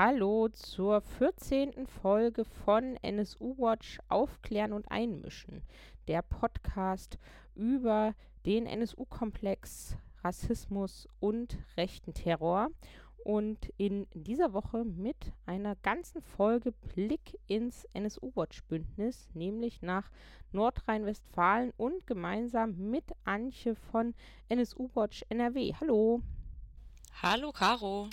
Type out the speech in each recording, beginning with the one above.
Hallo zur 14. Folge von NSU Watch Aufklären und Einmischen, der Podcast über den NSU-Komplex, Rassismus und rechten Terror. Und in dieser Woche mit einer ganzen Folge Blick ins NSU-Watch-Bündnis, nämlich nach Nordrhein-Westfalen und gemeinsam mit Antje von NSU-Watch NRW. Hallo. Hallo, Caro.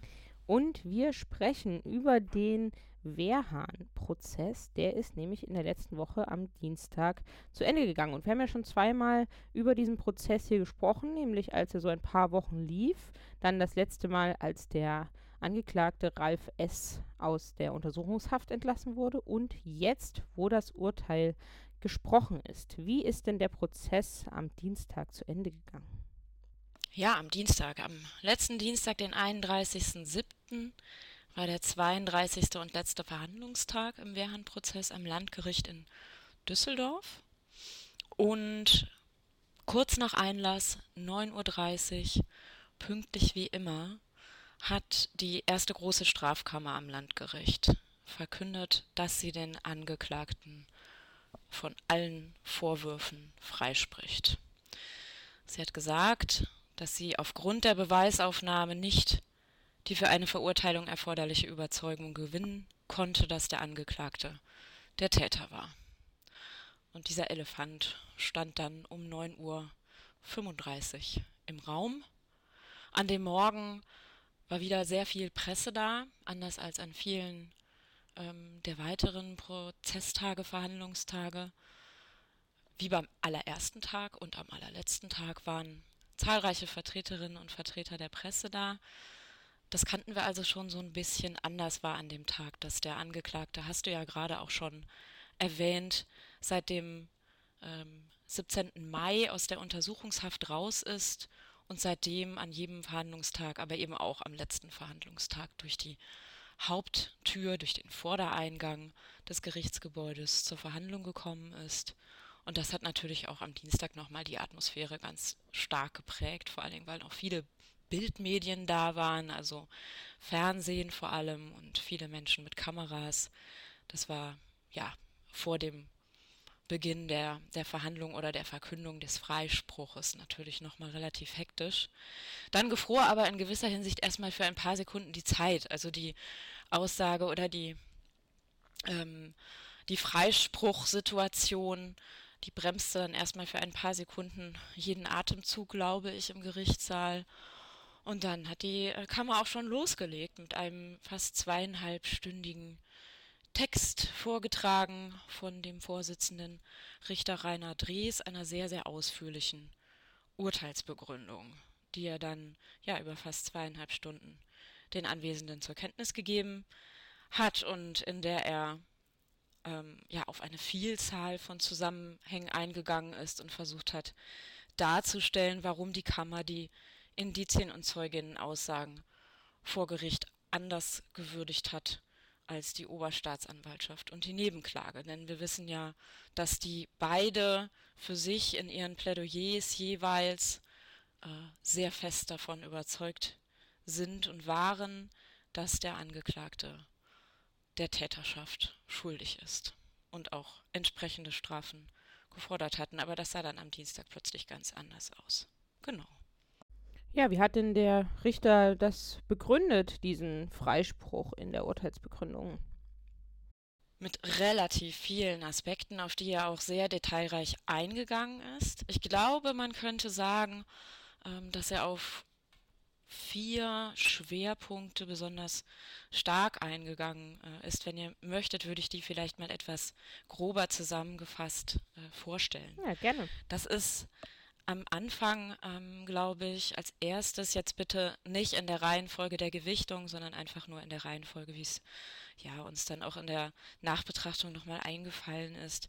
Und wir sprechen über den Wehrhahn-Prozess. Der ist nämlich in der letzten Woche am Dienstag zu Ende gegangen. Und wir haben ja schon zweimal über diesen Prozess hier gesprochen, nämlich als er so ein paar Wochen lief. Dann das letzte Mal, als der Angeklagte Ralf S. aus der Untersuchungshaft entlassen wurde. Und jetzt, wo das Urteil gesprochen ist. Wie ist denn der Prozess am Dienstag zu Ende gegangen? Ja, am Dienstag, am letzten Dienstag, den 31.07., war der 32. und letzte Verhandlungstag im Wehrhahn-Prozess am Landgericht in Düsseldorf. Und kurz nach Einlass, 9.30 Uhr, pünktlich wie immer, hat die erste große Strafkammer am Landgericht verkündet, dass sie den Angeklagten von allen Vorwürfen freispricht. Sie hat gesagt, dass sie aufgrund der Beweisaufnahme nicht die für eine Verurteilung erforderliche Überzeugung gewinnen konnte, dass der Angeklagte der Täter war. Und dieser Elefant stand dann um 9.35 Uhr im Raum. An dem Morgen war wieder sehr viel Presse da, anders als an vielen ähm, der weiteren Prozesstage, Verhandlungstage. Wie beim allerersten Tag und am allerletzten Tag waren zahlreiche Vertreterinnen und Vertreter der Presse da. Das kannten wir also schon so ein bisschen anders war an dem Tag, dass der Angeklagte, hast du ja gerade auch schon erwähnt, seit dem ähm, 17. Mai aus der Untersuchungshaft raus ist und seitdem an jedem Verhandlungstag, aber eben auch am letzten Verhandlungstag durch die Haupttür, durch den Vordereingang des Gerichtsgebäudes zur Verhandlung gekommen ist und das hat natürlich auch am Dienstag nochmal die Atmosphäre ganz stark geprägt, vor allen Dingen, weil noch viele Bildmedien da waren, also Fernsehen vor allem und viele Menschen mit Kameras. Das war ja vor dem Beginn der, der Verhandlung oder der Verkündung des Freispruches natürlich nochmal relativ hektisch. Dann gefror aber in gewisser Hinsicht erstmal für ein paar Sekunden die Zeit, also die Aussage oder die, ähm, die Freispruchsituation die bremste dann erstmal für ein paar Sekunden jeden Atemzug, glaube ich, im Gerichtssaal. Und dann hat die äh, Kammer auch schon losgelegt mit einem fast zweieinhalbstündigen Text vorgetragen von dem Vorsitzenden Richter Rainer Drees, einer sehr, sehr ausführlichen Urteilsbegründung, die er dann ja über fast zweieinhalb Stunden den Anwesenden zur Kenntnis gegeben hat und in der er ähm, ja auf eine Vielzahl von Zusammenhängen eingegangen ist und versucht hat darzustellen, warum die Kammer die Indizien und Zeuginnenaussagen vor Gericht anders gewürdigt hat als die Oberstaatsanwaltschaft und die Nebenklage. Denn wir wissen ja, dass die beide für sich in ihren Plädoyers jeweils äh, sehr fest davon überzeugt sind und waren, dass der Angeklagte der Täterschaft schuldig ist und auch entsprechende Strafen gefordert hatten. Aber das sah dann am Dienstag plötzlich ganz anders aus. Genau. Ja, wie hat denn der Richter das begründet, diesen Freispruch in der Urteilsbegründung? Mit relativ vielen Aspekten, auf die er auch sehr detailreich eingegangen ist. Ich glaube, man könnte sagen, ähm, dass er auf vier Schwerpunkte besonders stark eingegangen äh, ist. Wenn ihr möchtet, würde ich die vielleicht mal etwas grober zusammengefasst äh, vorstellen. Ja, gerne. Das ist am Anfang, ähm, glaube ich, als erstes jetzt bitte nicht in der Reihenfolge der Gewichtung, sondern einfach nur in der Reihenfolge, wie es ja uns dann auch in der Nachbetrachtung nochmal eingefallen ist,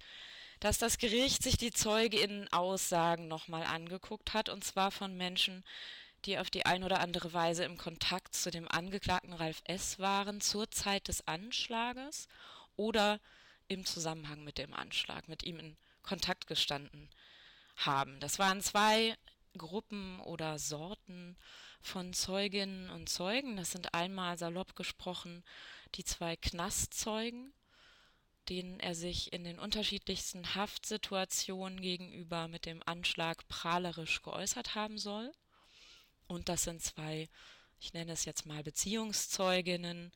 dass das Gericht sich die Zeuginnen-Aussagen nochmal angeguckt hat, und zwar von Menschen, die auf die ein oder andere Weise im Kontakt zu dem Angeklagten Ralf S. waren zur Zeit des Anschlages oder im Zusammenhang mit dem Anschlag, mit ihm in Kontakt gestanden haben. Das waren zwei Gruppen oder Sorten von Zeuginnen und Zeugen. Das sind einmal salopp gesprochen die zwei Knastzeugen, denen er sich in den unterschiedlichsten Haftsituationen gegenüber mit dem Anschlag prahlerisch geäußert haben soll. Und das sind zwei, ich nenne es jetzt mal Beziehungszeuginnen,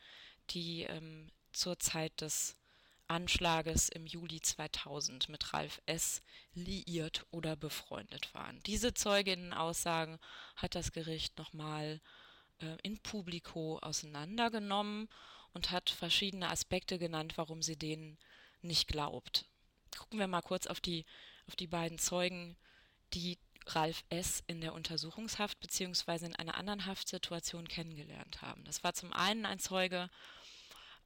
die ähm, zur Zeit des Anschlages im Juli 2000 mit Ralf S. liiert oder befreundet waren. Diese Zeuginnenaussagen hat das Gericht nochmal äh, in publico auseinandergenommen und hat verschiedene Aspekte genannt, warum sie denen nicht glaubt. Gucken wir mal kurz auf die, auf die beiden Zeugen, die Ralf S. in der Untersuchungshaft bzw. in einer anderen Haftsituation kennengelernt haben. Das war zum einen ein Zeuge,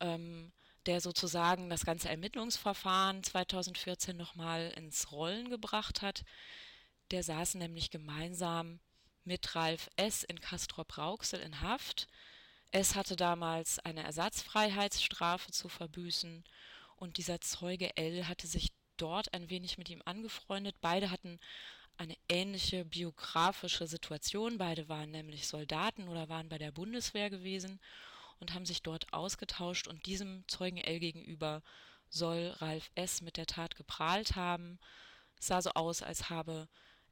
ähm, der sozusagen das ganze Ermittlungsverfahren 2014 nochmal ins Rollen gebracht hat. Der saß nämlich gemeinsam mit Ralf S. in Castrop-Rauxel in Haft. S. hatte damals eine Ersatzfreiheitsstrafe zu verbüßen und dieser Zeuge L. hatte sich dort ein wenig mit ihm angefreundet. Beide hatten eine ähnliche biografische Situation. Beide waren nämlich Soldaten oder waren bei der Bundeswehr gewesen und haben sich dort ausgetauscht und diesem Zeugen L gegenüber soll Ralf S. mit der Tat geprahlt haben. Es sah so aus, als habe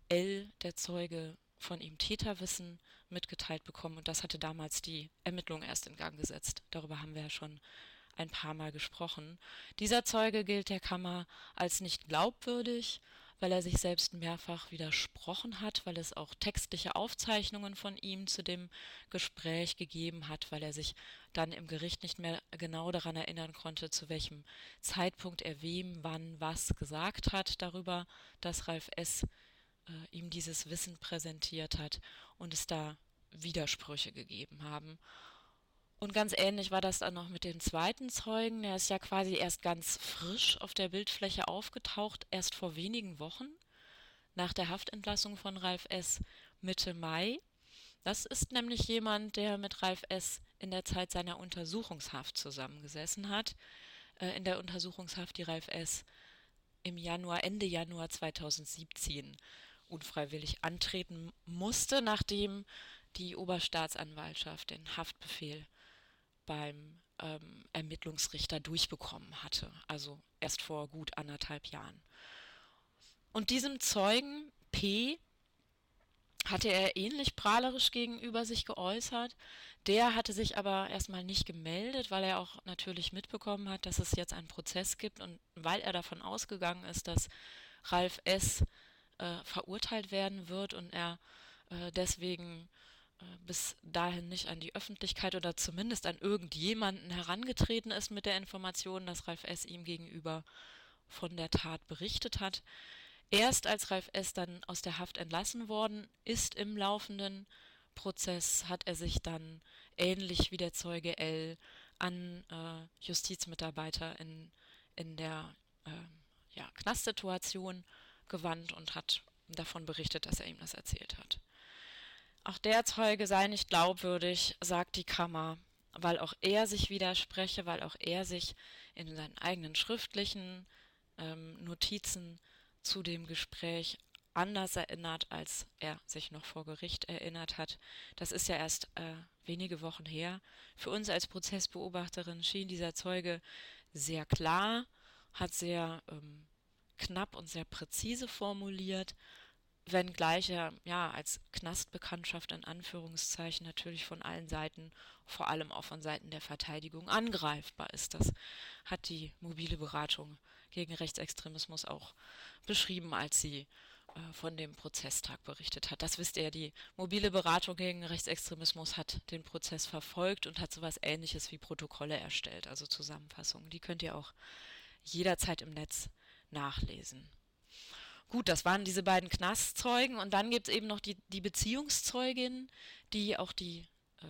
L, der Zeuge, von ihm Täterwissen mitgeteilt bekommen und das hatte damals die Ermittlung erst in Gang gesetzt. Darüber haben wir ja schon ein paar Mal gesprochen. Dieser Zeuge gilt der Kammer als nicht glaubwürdig weil er sich selbst mehrfach widersprochen hat, weil es auch textliche Aufzeichnungen von ihm zu dem Gespräch gegeben hat, weil er sich dann im Gericht nicht mehr genau daran erinnern konnte, zu welchem Zeitpunkt er wem, wann, was gesagt hat darüber, dass Ralf S. Äh, ihm dieses Wissen präsentiert hat und es da Widersprüche gegeben haben. Und ganz ähnlich war das dann noch mit dem zweiten Zeugen. Der ist ja quasi erst ganz frisch auf der Bildfläche aufgetaucht, erst vor wenigen Wochen, nach der Haftentlassung von Ralf S. Mitte Mai. Das ist nämlich jemand, der mit Ralf S. in der Zeit seiner Untersuchungshaft zusammengesessen hat. Äh, in der Untersuchungshaft, die Ralf S. im Januar, Ende Januar 2017 unfreiwillig antreten musste, nachdem die Oberstaatsanwaltschaft den Haftbefehl beim ähm, Ermittlungsrichter durchbekommen hatte, also erst vor gut anderthalb Jahren. Und diesem Zeugen P hatte er ähnlich prahlerisch gegenüber sich geäußert. Der hatte sich aber erstmal nicht gemeldet, weil er auch natürlich mitbekommen hat, dass es jetzt einen Prozess gibt und weil er davon ausgegangen ist, dass Ralf S. Äh, verurteilt werden wird und er äh, deswegen bis dahin nicht an die Öffentlichkeit oder zumindest an irgendjemanden herangetreten ist mit der Information, dass Ralf S. ihm gegenüber von der Tat berichtet hat. Erst als Ralf S. dann aus der Haft entlassen worden ist im laufenden Prozess, hat er sich dann ähnlich wie der Zeuge L an äh, Justizmitarbeiter in, in der äh, ja, Knastsituation gewandt und hat davon berichtet, dass er ihm das erzählt hat. Auch der Zeuge sei nicht glaubwürdig, sagt die Kammer, weil auch er sich widerspreche, weil auch er sich in seinen eigenen schriftlichen ähm, Notizen zu dem Gespräch anders erinnert, als er sich noch vor Gericht erinnert hat. Das ist ja erst äh, wenige Wochen her. Für uns als Prozessbeobachterin schien dieser Zeuge sehr klar, hat sehr ähm, knapp und sehr präzise formuliert wenngleich er ja als Knastbekanntschaft in Anführungszeichen natürlich von allen Seiten, vor allem auch von Seiten der Verteidigung, angreifbar ist. Das hat die mobile Beratung gegen Rechtsextremismus auch beschrieben, als sie äh, von dem Prozesstag berichtet hat. Das wisst ihr, die mobile Beratung gegen Rechtsextremismus hat den Prozess verfolgt und hat sowas ähnliches wie Protokolle erstellt, also Zusammenfassungen. Die könnt ihr auch jederzeit im Netz nachlesen. Gut, das waren diese beiden Knastzeugen und dann gibt es eben noch die, die Beziehungszeugin, die auch die äh,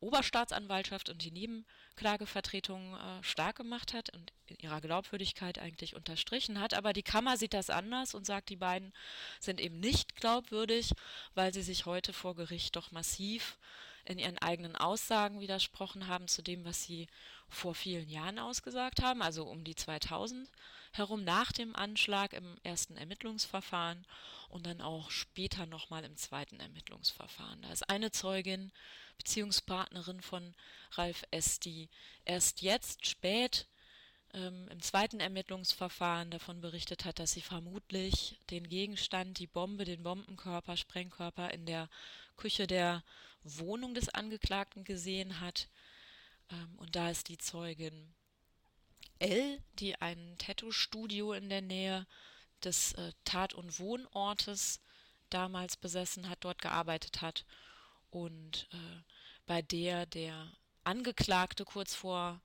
Oberstaatsanwaltschaft und die Nebenklagevertretung äh, stark gemacht hat und in ihrer Glaubwürdigkeit eigentlich unterstrichen hat. Aber die Kammer sieht das anders und sagt, die beiden sind eben nicht glaubwürdig, weil sie sich heute vor Gericht doch massiv in ihren eigenen Aussagen widersprochen haben zu dem, was sie vor vielen Jahren ausgesagt haben, also um die 2000 herum nach dem Anschlag im ersten Ermittlungsverfahren und dann auch später nochmal im zweiten Ermittlungsverfahren. Da ist eine Zeugin, Beziehungspartnerin von Ralf S., die erst jetzt spät ähm, im zweiten Ermittlungsverfahren davon berichtet hat, dass sie vermutlich den Gegenstand, die Bombe, den Bombenkörper, Sprengkörper in der Küche der Wohnung des Angeklagten gesehen hat. Ähm, und da ist die Zeugin L, die ein Tattoo-Studio in der Nähe des äh, Tat- und Wohnortes damals besessen hat, dort gearbeitet hat und äh, bei der der Angeklagte kurz vor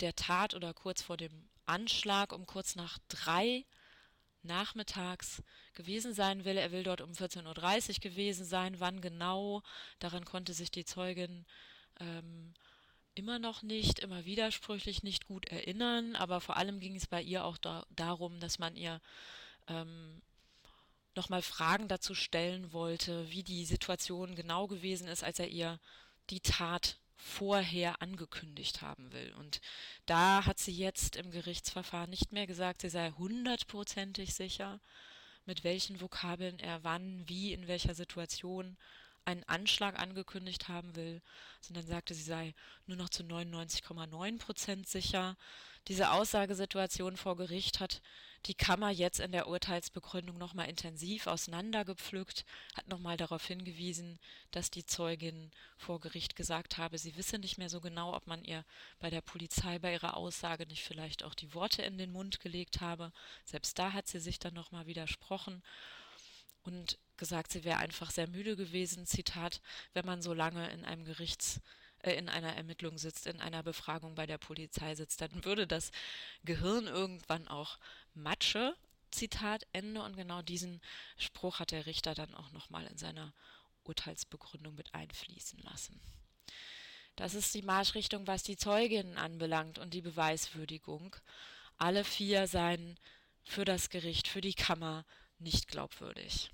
der Tat oder kurz vor dem Anschlag um kurz nach drei nachmittags gewesen sein will. Er will dort um 14.30 Uhr gewesen sein. Wann genau, daran konnte sich die Zeugin ähm, immer noch nicht, immer widersprüchlich nicht gut erinnern. Aber vor allem ging es bei ihr auch da, darum, dass man ihr ähm, nochmal Fragen dazu stellen wollte, wie die Situation genau gewesen ist, als er ihr die Tat vorher angekündigt haben will. Und da hat sie jetzt im Gerichtsverfahren nicht mehr gesagt, sie sei hundertprozentig sicher, mit welchen Vokabeln er wann, wie, in welcher Situation einen Anschlag angekündigt haben will, sondern sagte, sie sei nur noch zu 99,9 Prozent sicher. Diese Aussagesituation vor Gericht hat die Kammer jetzt in der Urteilsbegründung nochmal intensiv auseinandergepflückt, hat nochmal darauf hingewiesen, dass die Zeugin vor Gericht gesagt habe, sie wisse nicht mehr so genau, ob man ihr bei der Polizei bei ihrer Aussage nicht vielleicht auch die Worte in den Mund gelegt habe. Selbst da hat sie sich dann nochmal widersprochen und gesagt, sie wäre einfach sehr müde gewesen, Zitat, wenn man so lange in einem Gerichts äh, in einer Ermittlung sitzt, in einer Befragung bei der Polizei sitzt, dann würde das Gehirn irgendwann auch Matsche, Zitat Ende. Und genau diesen Spruch hat der Richter dann auch nochmal in seiner Urteilsbegründung mit einfließen lassen. Das ist die Marschrichtung, was die Zeuginnen anbelangt und die Beweiswürdigung. Alle vier seien für das Gericht, für die Kammer nicht glaubwürdig.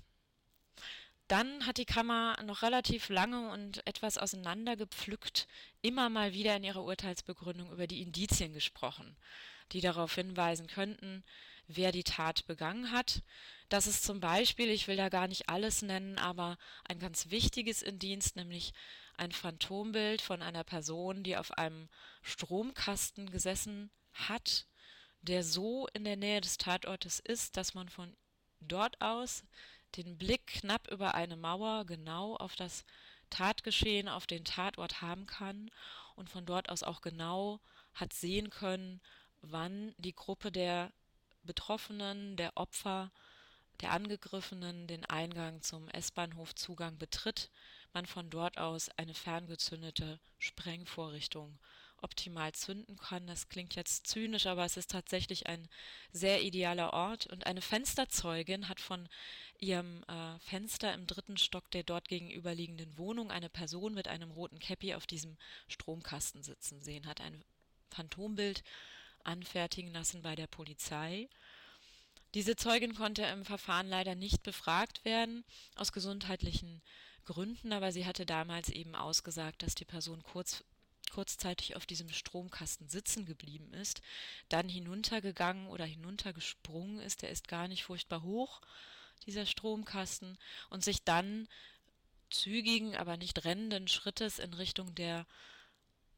Dann hat die Kammer noch relativ lange und etwas auseinandergepflückt immer mal wieder in ihrer Urteilsbegründung über die Indizien gesprochen, die darauf hinweisen könnten, wer die Tat begangen hat. Das ist zum Beispiel, ich will da gar nicht alles nennen, aber ein ganz wichtiges Indienst, nämlich ein Phantombild von einer Person, die auf einem Stromkasten gesessen hat, der so in der Nähe des Tatortes ist, dass man von dort aus den Blick knapp über eine Mauer genau auf das Tatgeschehen, auf den Tatort haben kann und von dort aus auch genau hat sehen können, wann die Gruppe der Betroffenen, der Opfer, der Angegriffenen den Eingang zum S-Bahnhofzugang betritt, man von dort aus eine ferngezündete Sprengvorrichtung optimal zünden kann. Das klingt jetzt zynisch, aber es ist tatsächlich ein sehr idealer Ort. Und eine Fensterzeugin hat von ihrem äh, Fenster im dritten Stock der dort gegenüberliegenden Wohnung eine Person mit einem roten Käppi auf diesem Stromkasten sitzen sehen, hat ein Phantombild anfertigen lassen bei der Polizei. Diese Zeugin konnte im Verfahren leider nicht befragt werden, aus gesundheitlichen Gründen, aber sie hatte damals eben ausgesagt, dass die Person kurz kurzzeitig auf diesem Stromkasten sitzen geblieben ist, dann hinuntergegangen oder hinuntergesprungen ist, der ist gar nicht furchtbar hoch, dieser Stromkasten, und sich dann zügigen, aber nicht rennenden Schrittes in Richtung der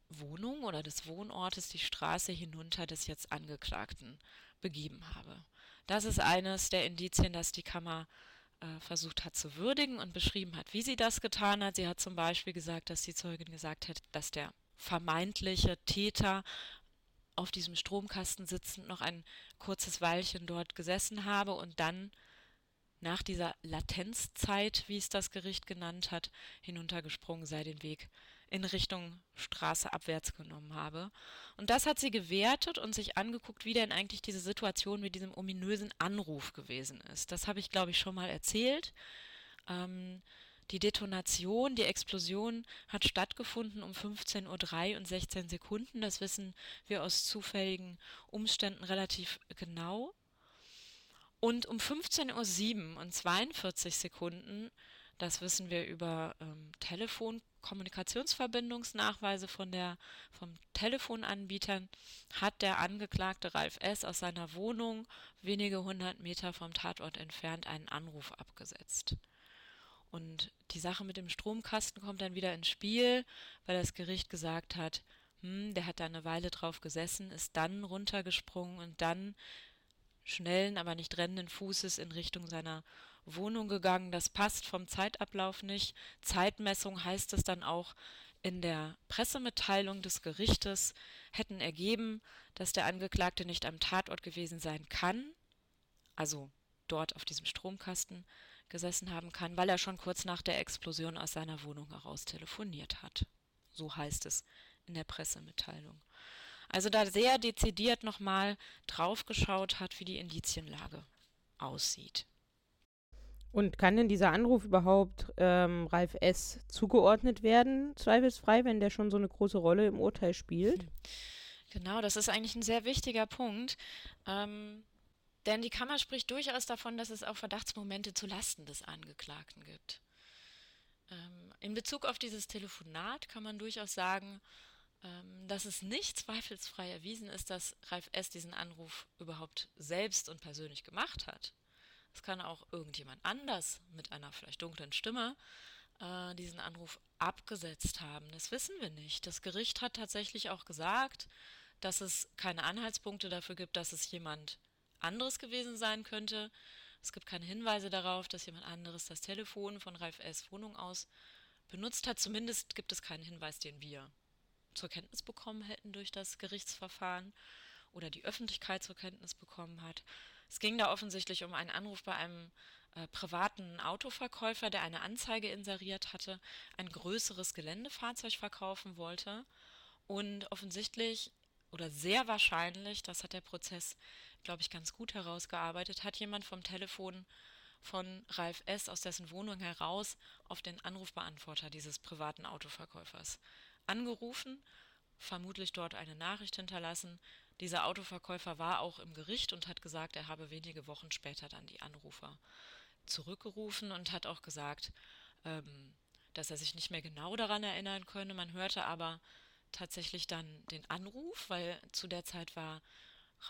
Wohnung oder des Wohnortes die Straße hinunter des jetzt Angeklagten begeben habe. Das ist eines der Indizien, das die Kammer äh, versucht hat zu würdigen und beschrieben hat, wie sie das getan hat. Sie hat zum Beispiel gesagt, dass die Zeugin gesagt hat, dass der vermeintliche Täter auf diesem Stromkasten sitzend noch ein kurzes Weilchen dort gesessen habe und dann nach dieser Latenzzeit, wie es das Gericht genannt hat, hinuntergesprungen sei, den Weg in Richtung Straße abwärts genommen habe. Und das hat sie gewertet und sich angeguckt, wie denn eigentlich diese Situation mit diesem ominösen Anruf gewesen ist. Das habe ich, glaube ich, schon mal erzählt. Ähm, die Detonation, die Explosion hat stattgefunden um 15.03 Uhr und 16 Sekunden. Das wissen wir aus zufälligen Umständen relativ genau. Und um 15.07 Uhr und 42 Sekunden, das wissen wir über ähm, Telefon Kommunikationsverbindungsnachweise von der, vom Telefonanbietern hat der Angeklagte Ralf S. aus seiner Wohnung wenige hundert Meter vom Tatort entfernt einen Anruf abgesetzt. Und die Sache mit dem Stromkasten kommt dann wieder ins Spiel, weil das Gericht gesagt hat, hm, der hat da eine Weile drauf gesessen, ist dann runtergesprungen und dann schnellen, aber nicht rennenden Fußes in Richtung seiner Wohnung gegangen. Das passt vom Zeitablauf nicht. Zeitmessung heißt es dann auch in der Pressemitteilung des Gerichtes hätten ergeben, dass der Angeklagte nicht am Tatort gewesen sein kann, also dort auf diesem Stromkasten gesessen haben kann, weil er schon kurz nach der Explosion aus seiner Wohnung heraus telefoniert hat. So heißt es in der Pressemitteilung. Also da sehr dezidiert nochmal draufgeschaut hat, wie die Indizienlage aussieht. Und kann denn dieser Anruf überhaupt ähm, Ralf S. zugeordnet werden, zweifelsfrei, wenn der schon so eine große Rolle im Urteil spielt? Hm. Genau, das ist eigentlich ein sehr wichtiger Punkt. Ähm, denn die Kammer spricht durchaus davon, dass es auch Verdachtsmomente zu Lasten des Angeklagten gibt. Ähm, in Bezug auf dieses Telefonat kann man durchaus sagen, ähm, dass es nicht zweifelsfrei erwiesen ist, dass Ralf S. diesen Anruf überhaupt selbst und persönlich gemacht hat. Es kann auch irgendjemand anders mit einer vielleicht dunklen Stimme äh, diesen Anruf abgesetzt haben. Das wissen wir nicht. Das Gericht hat tatsächlich auch gesagt, dass es keine Anhaltspunkte dafür gibt, dass es jemand anderes gewesen sein könnte. Es gibt keine Hinweise darauf, dass jemand anderes das Telefon von Ralf S. Wohnung aus benutzt hat. Zumindest gibt es keinen Hinweis, den wir zur Kenntnis bekommen hätten durch das Gerichtsverfahren oder die Öffentlichkeit zur Kenntnis bekommen hat. Es ging da offensichtlich um einen Anruf bei einem äh, privaten Autoverkäufer, der eine Anzeige inseriert hatte, ein größeres Geländefahrzeug verkaufen wollte. Und offensichtlich oder sehr wahrscheinlich, das hat der Prozess, glaube ich, ganz gut herausgearbeitet, hat jemand vom Telefon von Ralf S. aus dessen Wohnung heraus auf den Anrufbeantworter dieses privaten Autoverkäufers angerufen, vermutlich dort eine Nachricht hinterlassen, dieser Autoverkäufer war auch im Gericht und hat gesagt, er habe wenige Wochen später dann die Anrufer zurückgerufen und hat auch gesagt, ähm, dass er sich nicht mehr genau daran erinnern könne. Man hörte aber tatsächlich dann den Anruf, weil zu der Zeit war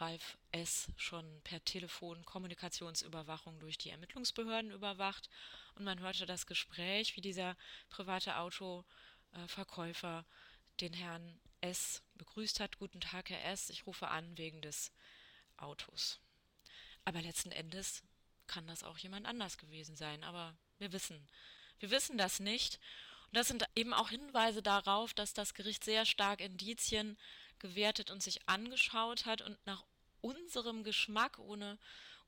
Ralf S. schon per Telefon Kommunikationsüberwachung durch die Ermittlungsbehörden überwacht und man hörte das Gespräch, wie dieser private Autoverkäufer den Herrn S. begrüßt hat. Guten Tag, Herr S. Ich rufe an wegen des Autos. Aber letzten Endes kann das auch jemand anders gewesen sein. Aber wir wissen, wir wissen das nicht. Und das sind eben auch Hinweise darauf, dass das Gericht sehr stark Indizien gewertet und sich angeschaut hat und nach unserem Geschmack, ohne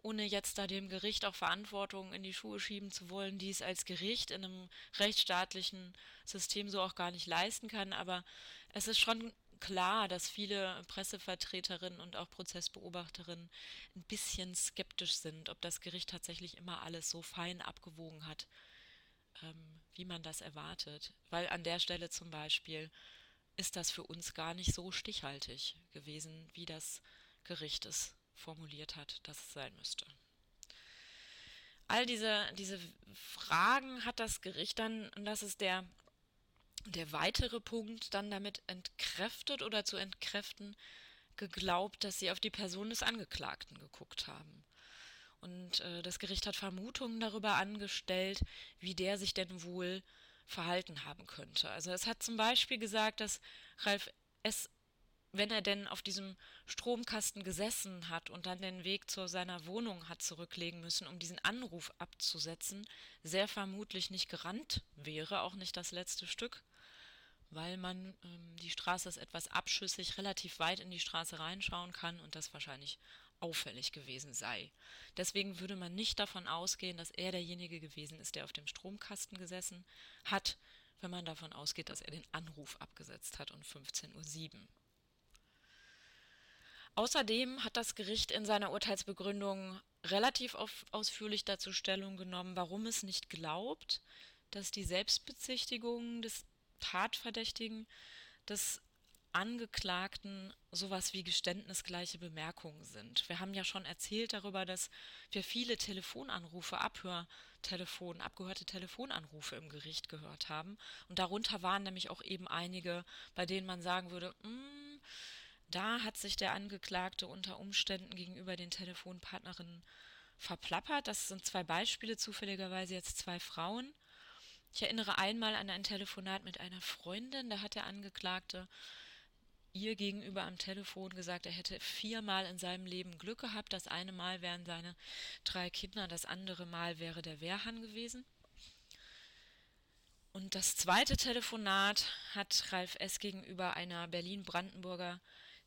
ohne jetzt da dem Gericht auch Verantwortung in die Schuhe schieben zu wollen, die es als Gericht in einem rechtsstaatlichen System so auch gar nicht leisten kann. Aber es ist schon klar, dass viele Pressevertreterinnen und auch Prozessbeobachterinnen ein bisschen skeptisch sind, ob das Gericht tatsächlich immer alles so fein abgewogen hat, ähm, wie man das erwartet. Weil an der Stelle zum Beispiel ist das für uns gar nicht so stichhaltig gewesen, wie das Gericht es formuliert hat, dass es sein müsste. All diese, diese Fragen hat das Gericht dann, und das ist der, der weitere Punkt, dann damit entkräftet oder zu entkräften, geglaubt, dass sie auf die Person des Angeklagten geguckt haben. Und äh, das Gericht hat Vermutungen darüber angestellt, wie der sich denn wohl verhalten haben könnte. Also es hat zum Beispiel gesagt, dass Ralf S wenn er denn auf diesem Stromkasten gesessen hat und dann den Weg zu seiner Wohnung hat zurücklegen müssen, um diesen Anruf abzusetzen, sehr vermutlich nicht gerannt wäre, auch nicht das letzte Stück, weil man ähm, die Straße ist etwas abschüssig, relativ weit in die Straße reinschauen kann und das wahrscheinlich auffällig gewesen sei. Deswegen würde man nicht davon ausgehen, dass er derjenige gewesen ist, der auf dem Stromkasten gesessen hat, wenn man davon ausgeht, dass er den Anruf abgesetzt hat um 15.07 Uhr. Außerdem hat das Gericht in seiner Urteilsbegründung relativ ausführlich dazu Stellung genommen, warum es nicht glaubt, dass die Selbstbezichtigung des Tatverdächtigen des Angeklagten sowas wie geständnisgleiche Bemerkungen sind. Wir haben ja schon erzählt darüber, dass wir viele Telefonanrufe, Abhörtelefon, abgehörte Telefonanrufe im Gericht gehört haben. Und darunter waren nämlich auch eben einige, bei denen man sagen würde, mm, da hat sich der Angeklagte unter Umständen gegenüber den Telefonpartnerinnen verplappert. Das sind zwei Beispiele, zufälligerweise jetzt zwei Frauen. Ich erinnere einmal an ein Telefonat mit einer Freundin, da hat der Angeklagte ihr gegenüber am Telefon gesagt, er hätte viermal in seinem Leben Glück gehabt. Das eine Mal wären seine drei Kinder, das andere Mal wäre der Wehrhahn gewesen. Und das zweite Telefonat hat Ralf S. gegenüber einer Berlin-Brandenburger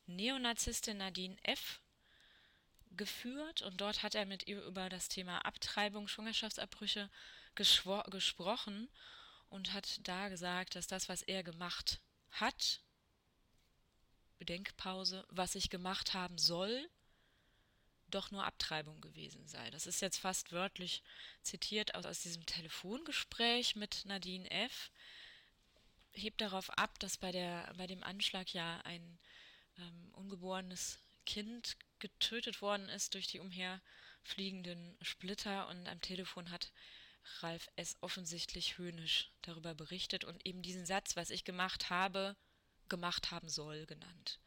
Neonazistin Nadine F. geführt und dort hat er mit ihr über das Thema Abtreibung, Schwangerschaftsabbrüche gesprochen und hat da gesagt, dass das, was er gemacht hat, Bedenkpause, was ich gemacht haben soll, doch nur Abtreibung gewesen sei. Das ist jetzt fast wörtlich zitiert aus, aus diesem Telefongespräch mit Nadine F. Hebt darauf ab, dass bei, der, bei dem Anschlag ja ein ähm, ungeborenes Kind getötet worden ist durch die umherfliegenden Splitter und am Telefon hat Ralf S. offensichtlich höhnisch darüber berichtet und eben diesen Satz, was ich gemacht habe, gemacht haben soll, genannt.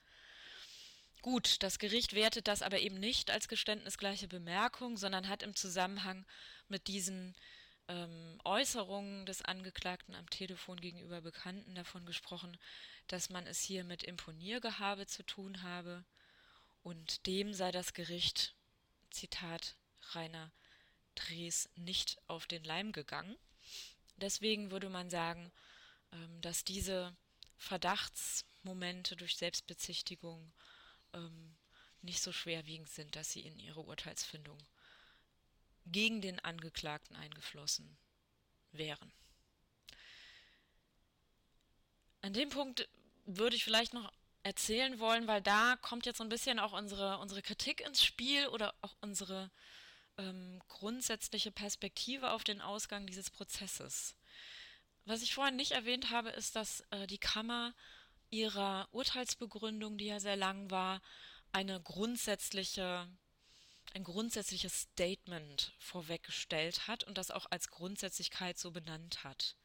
Gut, das Gericht wertet das aber eben nicht als geständnisgleiche Bemerkung, sondern hat im Zusammenhang mit diesen ähm, Äußerungen des Angeklagten am Telefon gegenüber Bekannten davon gesprochen, dass man es hier mit Imponiergehabe zu tun habe und dem sei das Gericht, Zitat Rainer Drees, nicht auf den Leim gegangen. Deswegen würde man sagen, ähm, dass diese Verdachtsmomente durch Selbstbezichtigung ähm, nicht so schwerwiegend sind, dass sie in ihre Urteilsfindung gegen den Angeklagten eingeflossen wären. An dem Punkt würde ich vielleicht noch erzählen wollen, weil da kommt jetzt so ein bisschen auch unsere, unsere Kritik ins Spiel oder auch unsere ähm, grundsätzliche Perspektive auf den Ausgang dieses Prozesses. Was ich vorhin nicht erwähnt habe, ist, dass äh, die Kammer ihrer Urteilsbegründung, die ja sehr lang war, eine grundsätzliche, ein grundsätzliches Statement vorweggestellt hat und das auch als Grundsätzlichkeit so benannt hat.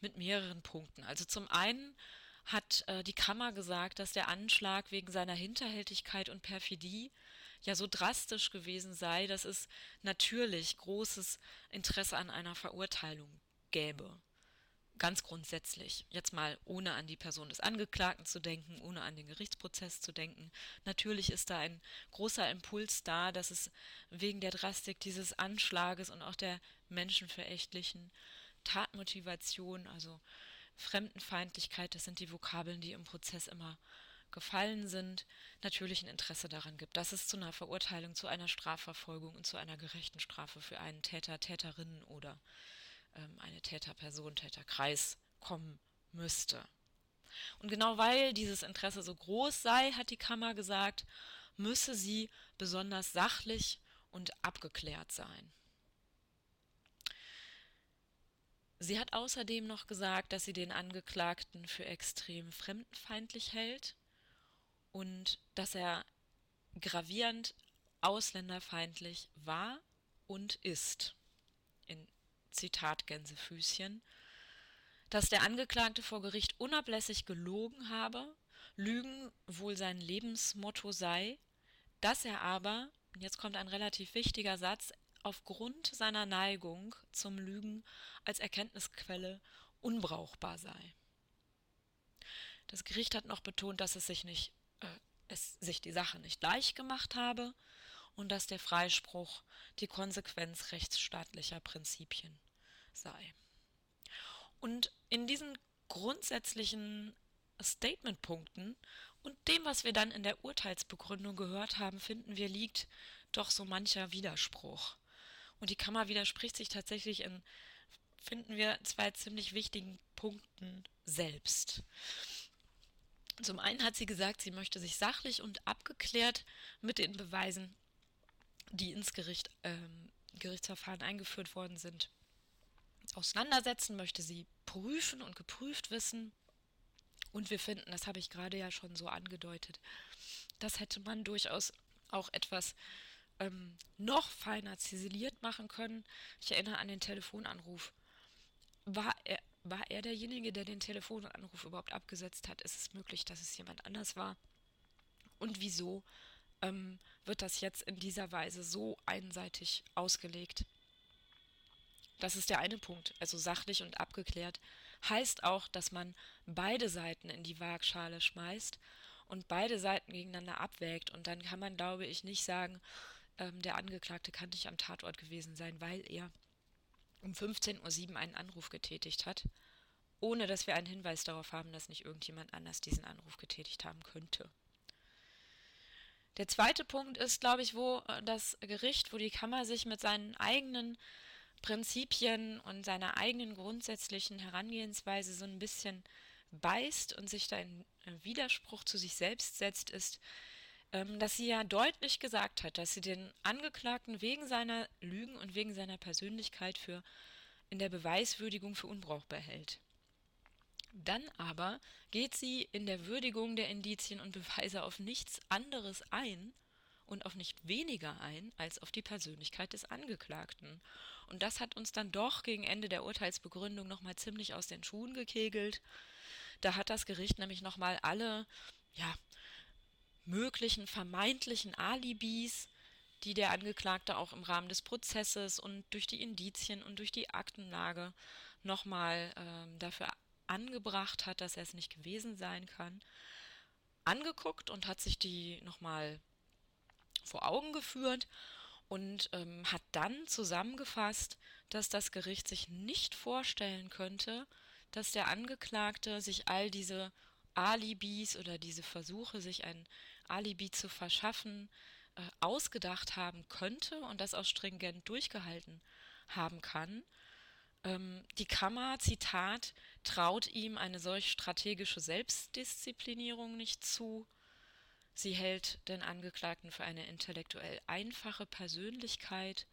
Mit mehreren Punkten. Also zum einen hat äh, die Kammer gesagt, dass der Anschlag wegen seiner Hinterhältigkeit und Perfidie ja so drastisch gewesen sei, dass es natürlich großes Interesse an einer Verurteilung gäbe ganz grundsätzlich, jetzt mal ohne an die Person des Angeklagten zu denken, ohne an den Gerichtsprozess zu denken, natürlich ist da ein großer Impuls da, dass es wegen der Drastik dieses Anschlages und auch der menschenverächtlichen Tatmotivation, also Fremdenfeindlichkeit, das sind die Vokabeln, die im Prozess immer gefallen sind, natürlich ein Interesse daran gibt, dass es zu einer Verurteilung, zu einer Strafverfolgung und zu einer gerechten Strafe für einen Täter, Täterinnen oder ähm, eine Täterperson, Täterkreis kommen müsste. Und genau weil dieses Interesse so groß sei, hat die Kammer gesagt, müsse sie besonders sachlich und abgeklärt sein. Sie hat außerdem noch gesagt, dass sie den Angeklagten für extrem fremdenfeindlich hält und dass er gravierend ausländerfeindlich war und ist in Zitat Gänsefüßchen, dass der Angeklagte vor Gericht unablässig gelogen habe, Lügen wohl sein Lebensmotto sei, dass er aber, jetzt kommt ein relativ wichtiger Satz, aufgrund seiner Neigung zum Lügen als Erkenntnisquelle unbrauchbar sei. Das Gericht hat noch betont, dass es sich nicht, äh, es sich die Sache nicht leicht gemacht habe und dass der Freispruch die Konsequenz rechtsstaatlicher Prinzipien sei. Und in diesen grundsätzlichen Statementpunkten und dem, was wir dann in der Urteilsbegründung gehört haben, finden wir, liegt doch so mancher Widerspruch. Und die Kammer widerspricht sich tatsächlich in, finden wir, zwei ziemlich wichtigen Punkten selbst. Zum einen hat sie gesagt, sie möchte sich sachlich und abgeklärt mit den Beweisen, die ins Gericht, ähm, Gerichtsverfahren eingeführt worden sind, auseinandersetzen, möchte sie prüfen und geprüft wissen Und wir finden, das habe ich gerade ja schon so angedeutet, das hätte man durchaus auch etwas ähm, noch feiner ziseliert machen können. Ich erinnere an den Telefonanruf. War er, war er derjenige, der den Telefonanruf überhaupt abgesetzt hat? Ist es möglich, dass es jemand anders war? Und wieso ähm, wird das jetzt in dieser Weise so einseitig ausgelegt? Das ist der eine Punkt. Also sachlich und abgeklärt heißt auch, dass man beide Seiten in die Waagschale schmeißt und beide Seiten gegeneinander abwägt. Und dann kann man, glaube ich, nicht sagen, ähm, der Angeklagte kann nicht am Tatort gewesen sein, weil er um 15.07 Uhr einen Anruf getätigt hat, ohne dass wir einen Hinweis darauf haben, dass nicht irgendjemand anders diesen Anruf getätigt haben könnte. Der zweite Punkt ist, glaube ich, wo äh, das Gericht, wo die Kammer sich mit seinen eigenen Prinzipien und seiner eigenen grundsätzlichen Herangehensweise so ein bisschen beißt und sich da in Widerspruch zu sich selbst setzt, ist, ähm, dass sie ja deutlich gesagt hat, dass sie den Angeklagten wegen seiner Lügen und wegen seiner Persönlichkeit für in der Beweiswürdigung für unbrauchbar hält. Dann aber geht sie in der Würdigung der Indizien und Beweise auf nichts anderes ein und auf nicht weniger ein als auf die Persönlichkeit des Angeklagten. Und das hat uns dann doch gegen Ende der Urteilsbegründung nochmal ziemlich aus den Schuhen gekegelt. Da hat das Gericht nämlich nochmal alle, ja, möglichen vermeintlichen Alibis, die der Angeklagte auch im Rahmen des Prozesses und durch die Indizien und durch die Aktenlage nochmal ähm, dafür angebracht hat, dass er es nicht gewesen sein kann, angeguckt und hat sich die nochmal vor Augen geführt und ähm, hat dann zusammengefasst, dass das Gericht sich nicht vorstellen könnte, dass der Angeklagte sich all diese Alibis oder diese Versuche, sich ein Alibi zu verschaffen, äh, ausgedacht haben könnte und das auch stringent durchgehalten haben kann. Ähm, die Kammer, Zitat, traut ihm eine solch strategische Selbstdisziplinierung nicht zu. Sie hält den Angeklagten für eine intellektuell einfache Persönlichkeit.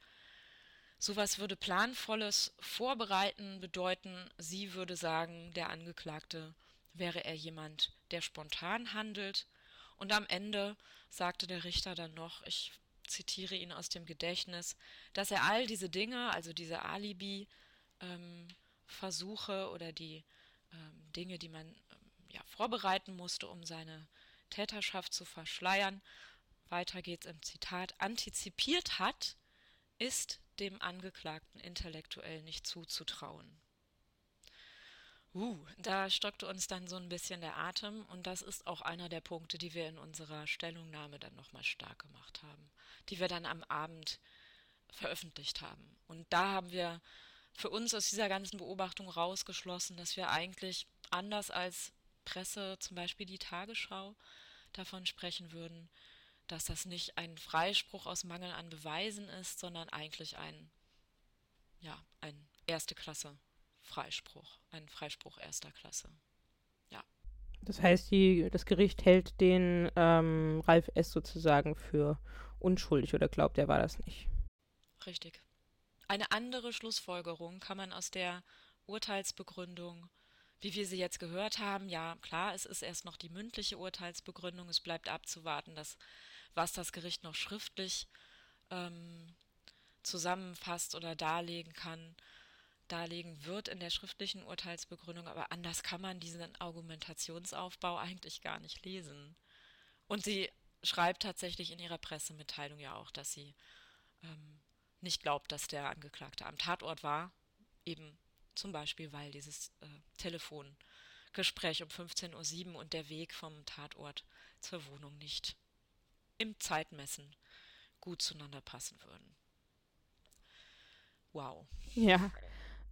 Sowas würde planvolles Vorbereiten bedeuten. Sie würde sagen, der Angeklagte wäre er jemand, der spontan handelt. Und am Ende sagte der Richter dann noch, ich zitiere ihn aus dem Gedächtnis, dass er all diese Dinge, also diese Alibi-Versuche ähm, oder die ähm, Dinge, die man ähm, ja, vorbereiten musste, um seine Täterschaft zu verschleiern, weiter geht's im Zitat, antizipiert hat, ist dem Angeklagten intellektuell nicht zuzutrauen. Uh, da stockte uns dann so ein bisschen der Atem und das ist auch einer der Punkte, die wir in unserer Stellungnahme dann nochmal stark gemacht haben, die wir dann am Abend veröffentlicht haben. Und da haben wir für uns aus dieser ganzen Beobachtung rausgeschlossen, dass wir eigentlich anders als Presse, zum Beispiel die Tagesschau, davon sprechen würden, dass das nicht ein Freispruch aus Mangel an Beweisen ist, sondern eigentlich ein, ja, ein erste Klasse Freispruch, ein Freispruch erster Klasse. Ja. Das heißt, die, das Gericht hält den ähm, Ralf S. sozusagen für unschuldig oder glaubt, er war das nicht. Richtig. Eine andere Schlussfolgerung kann man aus der Urteilsbegründung wie wir sie jetzt gehört haben, ja klar, es ist erst noch die mündliche Urteilsbegründung, es bleibt abzuwarten, dass, was das Gericht noch schriftlich ähm, zusammenfasst oder darlegen kann, darlegen wird in der schriftlichen Urteilsbegründung, aber anders kann man diesen Argumentationsaufbau eigentlich gar nicht lesen. Und sie schreibt tatsächlich in ihrer Pressemitteilung ja auch, dass sie ähm, nicht glaubt, dass der Angeklagte am Tatort war, eben zum Beispiel, weil dieses äh, Telefongespräch um 15.07 Uhr und der Weg vom Tatort zur Wohnung nicht im Zeitmessen gut zueinander passen würden. Wow. Ja.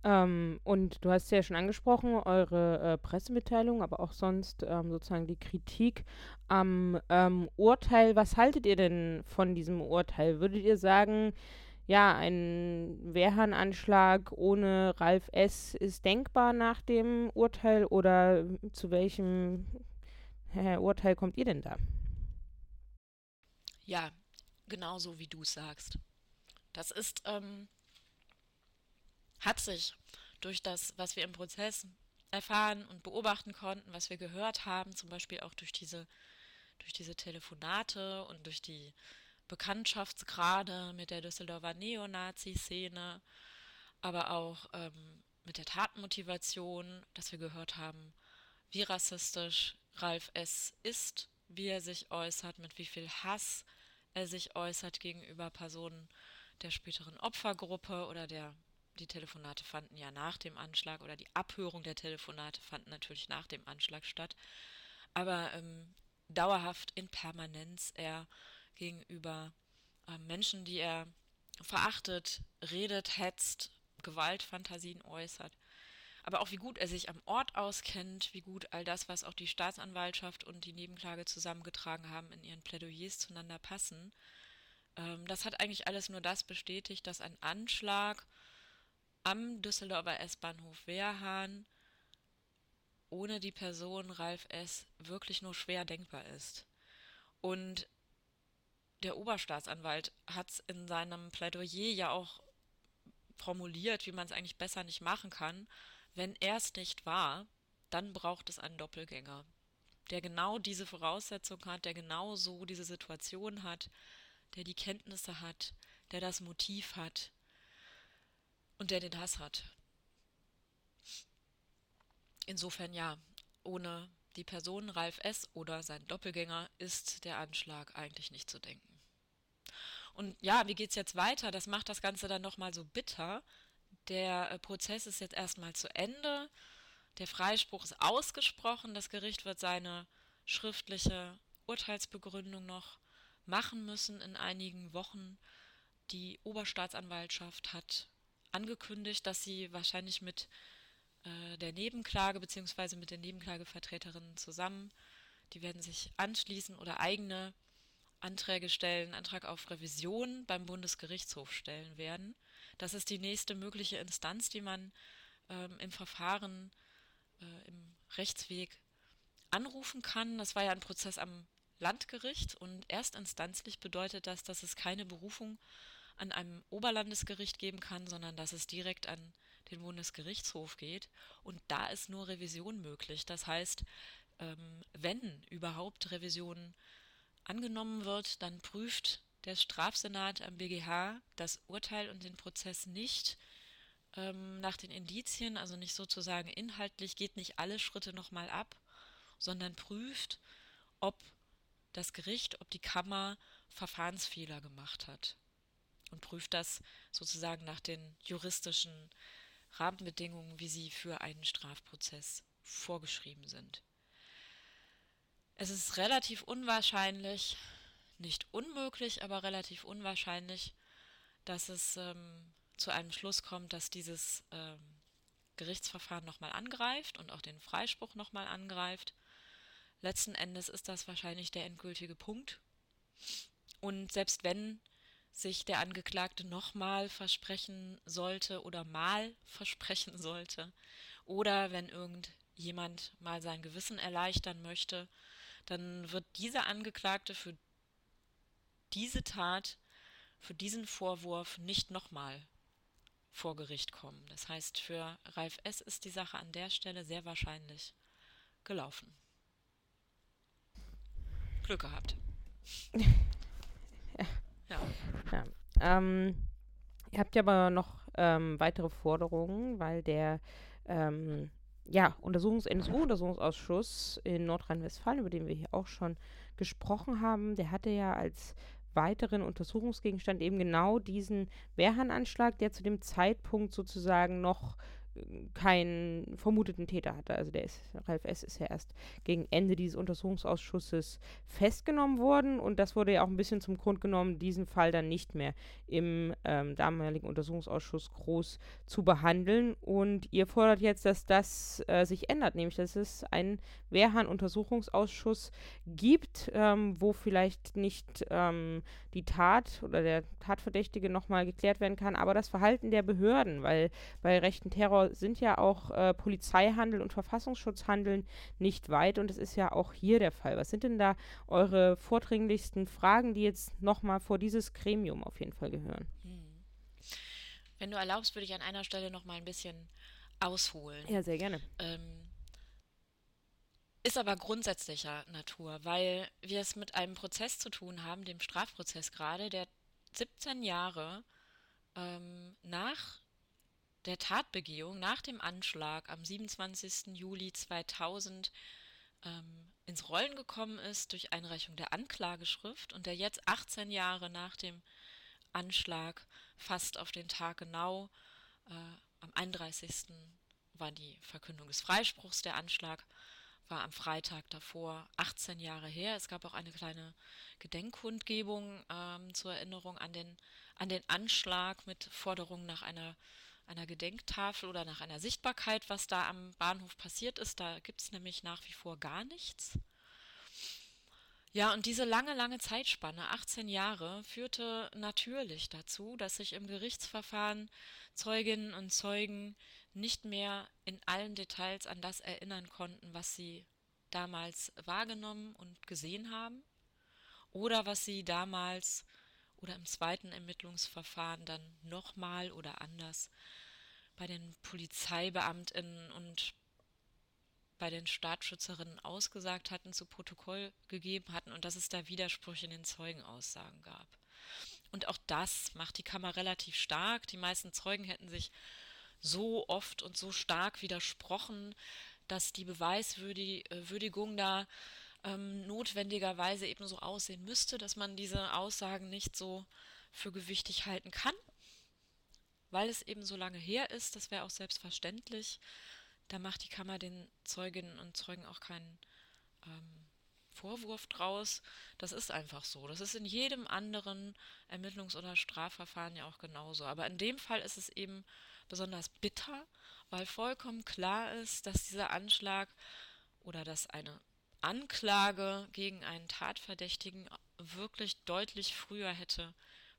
Ähm, und du hast ja schon angesprochen, eure äh, Pressemitteilung, aber auch sonst ähm, sozusagen die Kritik am ähm, Urteil. Was haltet ihr denn von diesem Urteil? Würdet ihr sagen, ja, ein Wehrhahnanschlag ohne Ralf S. ist denkbar nach dem Urteil oder zu welchem Urteil kommt ihr denn da? Ja, genauso wie du es sagst. Das ist, ähm, hat sich durch das, was wir im Prozess erfahren und beobachten konnten, was wir gehört haben, zum Beispiel auch durch diese, durch diese Telefonate und durch die Bekanntschaftsgrade mit der Düsseldorfer Neonazi-Szene, aber auch ähm, mit der Tatmotivation, dass wir gehört haben, wie rassistisch Ralf S. ist, wie er sich äußert, mit wie viel Hass er sich äußert gegenüber Personen der späteren Opfergruppe oder der die Telefonate fanden ja nach dem Anschlag oder die Abhörung der Telefonate fanden natürlich nach dem Anschlag statt. Aber ähm, dauerhaft in Permanenz er gegenüber äh, Menschen, die er verachtet, redet, hetzt, Gewaltfantasien äußert. Aber auch wie gut er sich am Ort auskennt, wie gut all das, was auch die Staatsanwaltschaft und die Nebenklage zusammengetragen haben, in ihren Plädoyers zueinander passen. Ähm, das hat eigentlich alles nur das bestätigt, dass ein Anschlag am Düsseldorfer S-Bahnhof Wehrhahn ohne die Person Ralf S. wirklich nur schwer denkbar ist. Und der Oberstaatsanwalt hat es in seinem Plädoyer ja auch formuliert, wie man es eigentlich besser nicht machen kann. Wenn er es nicht war, dann braucht es einen Doppelgänger, der genau diese Voraussetzung hat, der genau so diese Situation hat, der die Kenntnisse hat, der das Motiv hat, und der den Hass hat. Insofern ja, ohne die Person Ralf S. oder sein Doppelgänger ist der Anschlag eigentlich nicht zu denken. Und ja, wie geht es jetzt weiter? Das macht das Ganze dann nochmal so bitter. Der äh, Prozess ist jetzt erstmal zu Ende. Der Freispruch ist ausgesprochen. Das Gericht wird seine schriftliche Urteilsbegründung noch machen müssen in einigen Wochen. Die Oberstaatsanwaltschaft hat angekündigt, dass sie wahrscheinlich mit äh, der Nebenklage bzw. mit den Nebenklagevertreterinnen zusammen, die werden sich anschließen oder eigene Anträge stellen, Antrag auf Revision beim Bundesgerichtshof stellen werden. Das ist die nächste mögliche Instanz, die man ähm, im Verfahren, äh, im Rechtsweg anrufen kann. Das war ja ein Prozess am Landgericht und erstinstanzlich bedeutet das, dass es keine Berufung an einem Oberlandesgericht geben kann, sondern dass es direkt an den Bundesgerichtshof geht. Und da ist nur Revision möglich. Das heißt, ähm, wenn überhaupt Revision angenommen wird, dann prüft der Strafsenat am BGH das Urteil und den Prozess nicht ähm, nach den Indizien, also nicht sozusagen inhaltlich, geht nicht alle Schritte nochmal ab, sondern prüft, ob das Gericht, ob die Kammer Verfahrensfehler gemacht hat und prüft das sozusagen nach den juristischen Rahmenbedingungen, wie sie für einen Strafprozess vorgeschrieben sind. Es ist relativ unwahrscheinlich, nicht unmöglich, aber relativ unwahrscheinlich, dass es ähm, zu einem Schluss kommt, dass dieses ähm, Gerichtsverfahren nochmal angreift und auch den Freispruch nochmal angreift. Letzten Endes ist das wahrscheinlich der endgültige Punkt. Und selbst wenn sich der Angeklagte nochmal versprechen sollte oder mal versprechen sollte. Oder wenn irgendjemand mal sein Gewissen erleichtern möchte, dann wird dieser Angeklagte für diese Tat, für diesen Vorwurf nicht nochmal vor Gericht kommen. Das heißt, für Ralf S. ist die Sache an der Stelle sehr wahrscheinlich gelaufen. Glück gehabt. Ja. Ähm, ihr habt ja aber noch ähm, weitere Forderungen, weil der ähm, ja, Untersuchungs NSU-Untersuchungsausschuss in Nordrhein-Westfalen, über den wir hier auch schon gesprochen haben, der hatte ja als weiteren Untersuchungsgegenstand eben genau diesen Wehrhahn-Anschlag, der zu dem Zeitpunkt sozusagen noch keinen vermuteten Täter hatte. Also der ist, Ralf S. ist ja erst gegen Ende dieses Untersuchungsausschusses festgenommen worden und das wurde ja auch ein bisschen zum Grund genommen, diesen Fall dann nicht mehr im ähm, damaligen Untersuchungsausschuss groß zu behandeln. Und ihr fordert jetzt, dass das äh, sich ändert, nämlich dass es einen Wehrhahn-Untersuchungsausschuss gibt, ähm, wo vielleicht nicht ähm, die Tat oder der Tatverdächtige nochmal geklärt werden kann, aber das Verhalten der Behörden, weil bei rechten Terror sind ja auch äh, Polizeihandeln und Verfassungsschutzhandeln nicht weit und es ist ja auch hier der Fall. Was sind denn da eure vordringlichsten Fragen, die jetzt nochmal vor dieses Gremium auf jeden Fall gehören? Hm. Wenn du erlaubst, würde ich an einer Stelle nochmal ein bisschen ausholen. Ja, sehr gerne. Ähm, ist aber grundsätzlicher Natur, weil wir es mit einem Prozess zu tun haben, dem Strafprozess gerade, der 17 Jahre ähm, nach der Tatbegehung, nach dem Anschlag am 27. Juli 2000 ähm, ins Rollen gekommen ist durch Einreichung der Anklageschrift und der jetzt 18 Jahre nach dem Anschlag, fast auf den Tag genau, äh, am 31. war die Verkündung des Freispruchs, der Anschlag war am Freitag davor 18 Jahre her. Es gab auch eine kleine Gedenkkundgebung ähm, zur Erinnerung an den, an den Anschlag mit Forderungen nach einer, einer Gedenktafel oder nach einer Sichtbarkeit, was da am Bahnhof passiert ist. Da gibt es nämlich nach wie vor gar nichts. Ja, und diese lange, lange Zeitspanne, 18 Jahre, führte natürlich dazu, dass sich im Gerichtsverfahren Zeuginnen und Zeugen nicht mehr in allen Details an das erinnern konnten, was sie damals wahrgenommen und gesehen haben oder was sie damals oder im zweiten Ermittlungsverfahren dann nochmal oder anders bei den Polizeibeamtinnen und bei den Staatsschützerinnen ausgesagt hatten, zu Protokoll gegeben hatten und dass es da Widersprüche in den Zeugenaussagen gab. Und auch das macht die Kammer relativ stark. Die meisten Zeugen hätten sich so oft und so stark widersprochen, dass die Beweiswürdigung da ähm, notwendigerweise eben so aussehen müsste, dass man diese Aussagen nicht so für gewichtig halten kann, weil es eben so lange her ist, das wäre auch selbstverständlich. Da macht die Kammer den Zeuginnen und Zeugen auch keinen ähm, Vorwurf draus. Das ist einfach so. Das ist in jedem anderen Ermittlungs- oder Strafverfahren ja auch genauso. Aber in dem Fall ist es eben besonders bitter, weil vollkommen klar ist, dass dieser Anschlag oder dass eine Anklage gegen einen Tatverdächtigen wirklich deutlich früher hätte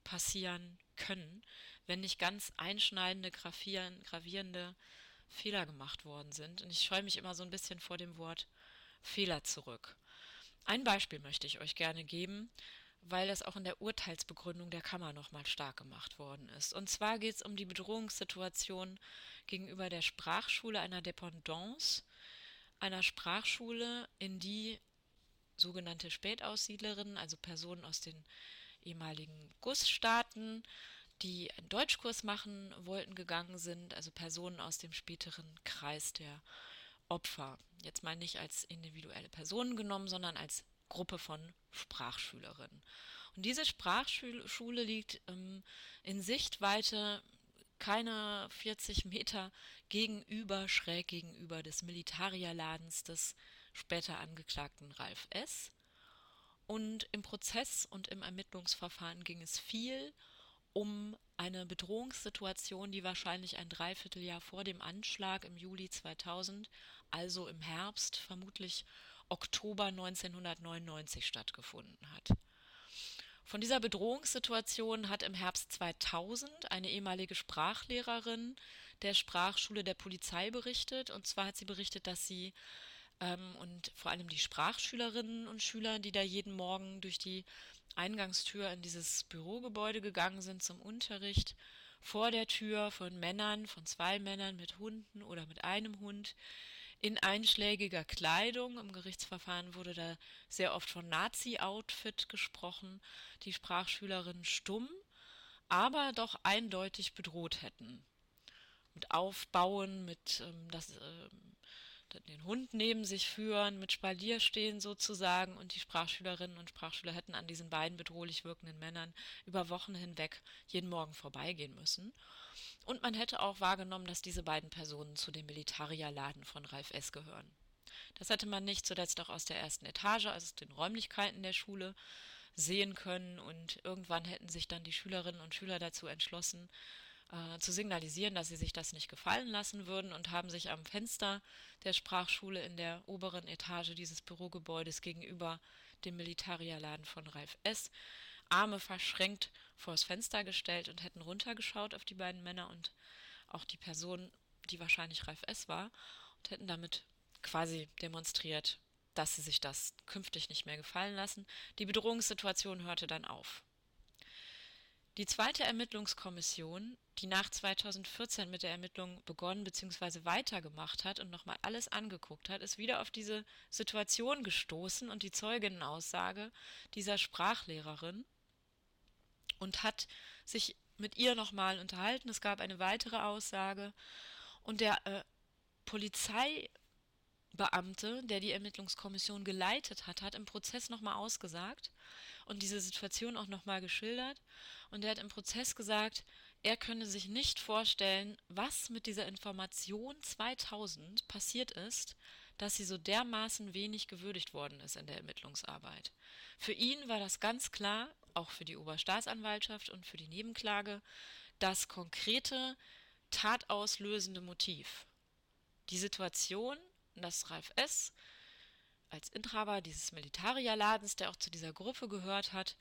passieren können, wenn nicht ganz einschneidende, gravierende Fehler gemacht worden sind. Und ich scheue mich immer so ein bisschen vor dem Wort Fehler zurück. Ein Beispiel möchte ich euch gerne geben, weil das auch in der Urteilsbegründung der Kammer nochmal stark gemacht worden ist. Und zwar geht es um die Bedrohungssituation gegenüber der Sprachschule einer Dependance, einer Sprachschule, in die sogenannte Spätaussiedlerinnen, also Personen aus den ehemaligen Gussstaaten, die einen Deutschkurs machen wollten, gegangen sind, also Personen aus dem späteren Kreis der Opfer. Jetzt mal nicht als individuelle Personen genommen, sondern als Gruppe von Sprachschülerinnen. Und diese Sprachschule liegt ähm, in Sichtweite keine 40 Meter gegenüber, schräg gegenüber des Militarierladens des später angeklagten Ralf S. Und im Prozess und im Ermittlungsverfahren ging es viel um eine Bedrohungssituation, die wahrscheinlich ein Dreivierteljahr vor dem Anschlag im Juli 2000, also im Herbst, vermutlich Oktober 1999 stattgefunden hat. Von dieser Bedrohungssituation hat im Herbst 2000 eine ehemalige Sprachlehrerin der Sprachschule der Polizei berichtet. Und zwar hat sie berichtet, dass sie ähm, und vor allem die Sprachschülerinnen und Schüler, die da jeden Morgen durch die Eingangstür in dieses Bürogebäude gegangen sind zum Unterricht, vor der Tür von Männern, von zwei Männern mit Hunden oder mit einem Hund, in einschlägiger Kleidung. Im Gerichtsverfahren wurde da sehr oft von Nazi-Outfit gesprochen, die Sprachschülerinnen stumm, aber doch eindeutig bedroht hätten. Mit Aufbauen, mit ähm, das, ähm, den Hund neben sich führen, mit Spalier stehen sozusagen und die Sprachschülerinnen und Sprachschüler hätten an diesen beiden bedrohlich wirkenden Männern über Wochen hinweg jeden Morgen vorbeigehen müssen. Und man hätte auch wahrgenommen, dass diese beiden Personen zu dem Militarierladen von Ralf S. gehören. Das hätte man nicht zuletzt auch aus der ersten Etage, also aus den Räumlichkeiten der Schule, sehen können und irgendwann hätten sich dann die Schülerinnen und Schüler dazu entschlossen, äh, zu signalisieren, dass sie sich das nicht gefallen lassen würden und haben sich am Fenster der Sprachschule in der oberen Etage dieses Bürogebäudes gegenüber dem Militarierladen von Ralf S. Arme verschränkt vors Fenster gestellt und hätten runtergeschaut auf die beiden Männer und auch die Person, die wahrscheinlich Ralf S. war, und hätten damit quasi demonstriert, dass sie sich das künftig nicht mehr gefallen lassen. Die Bedrohungssituation hörte dann auf. Die zweite Ermittlungskommission, die nach 2014 mit der Ermittlung begonnen bzw. weitergemacht hat und nochmal alles angeguckt hat, ist wieder auf diese Situation gestoßen und die Zeuginnenaussage dieser Sprachlehrerin und hat sich mit ihr nochmal unterhalten. Es gab eine weitere Aussage und der äh, Polizei Beamte, der die Ermittlungskommission geleitet hat, hat im Prozess nochmal ausgesagt und diese Situation auch nochmal geschildert. Und er hat im Prozess gesagt, er könne sich nicht vorstellen, was mit dieser Information 2000 passiert ist, dass sie so dermaßen wenig gewürdigt worden ist in der Ermittlungsarbeit. Für ihn war das ganz klar, auch für die Oberstaatsanwaltschaft und für die Nebenklage, das konkrete, tatauslösende Motiv. Die Situation dass Ralf S. als Inhaber dieses Militaria-Ladens, der auch zu dieser Gruppe gehört hat,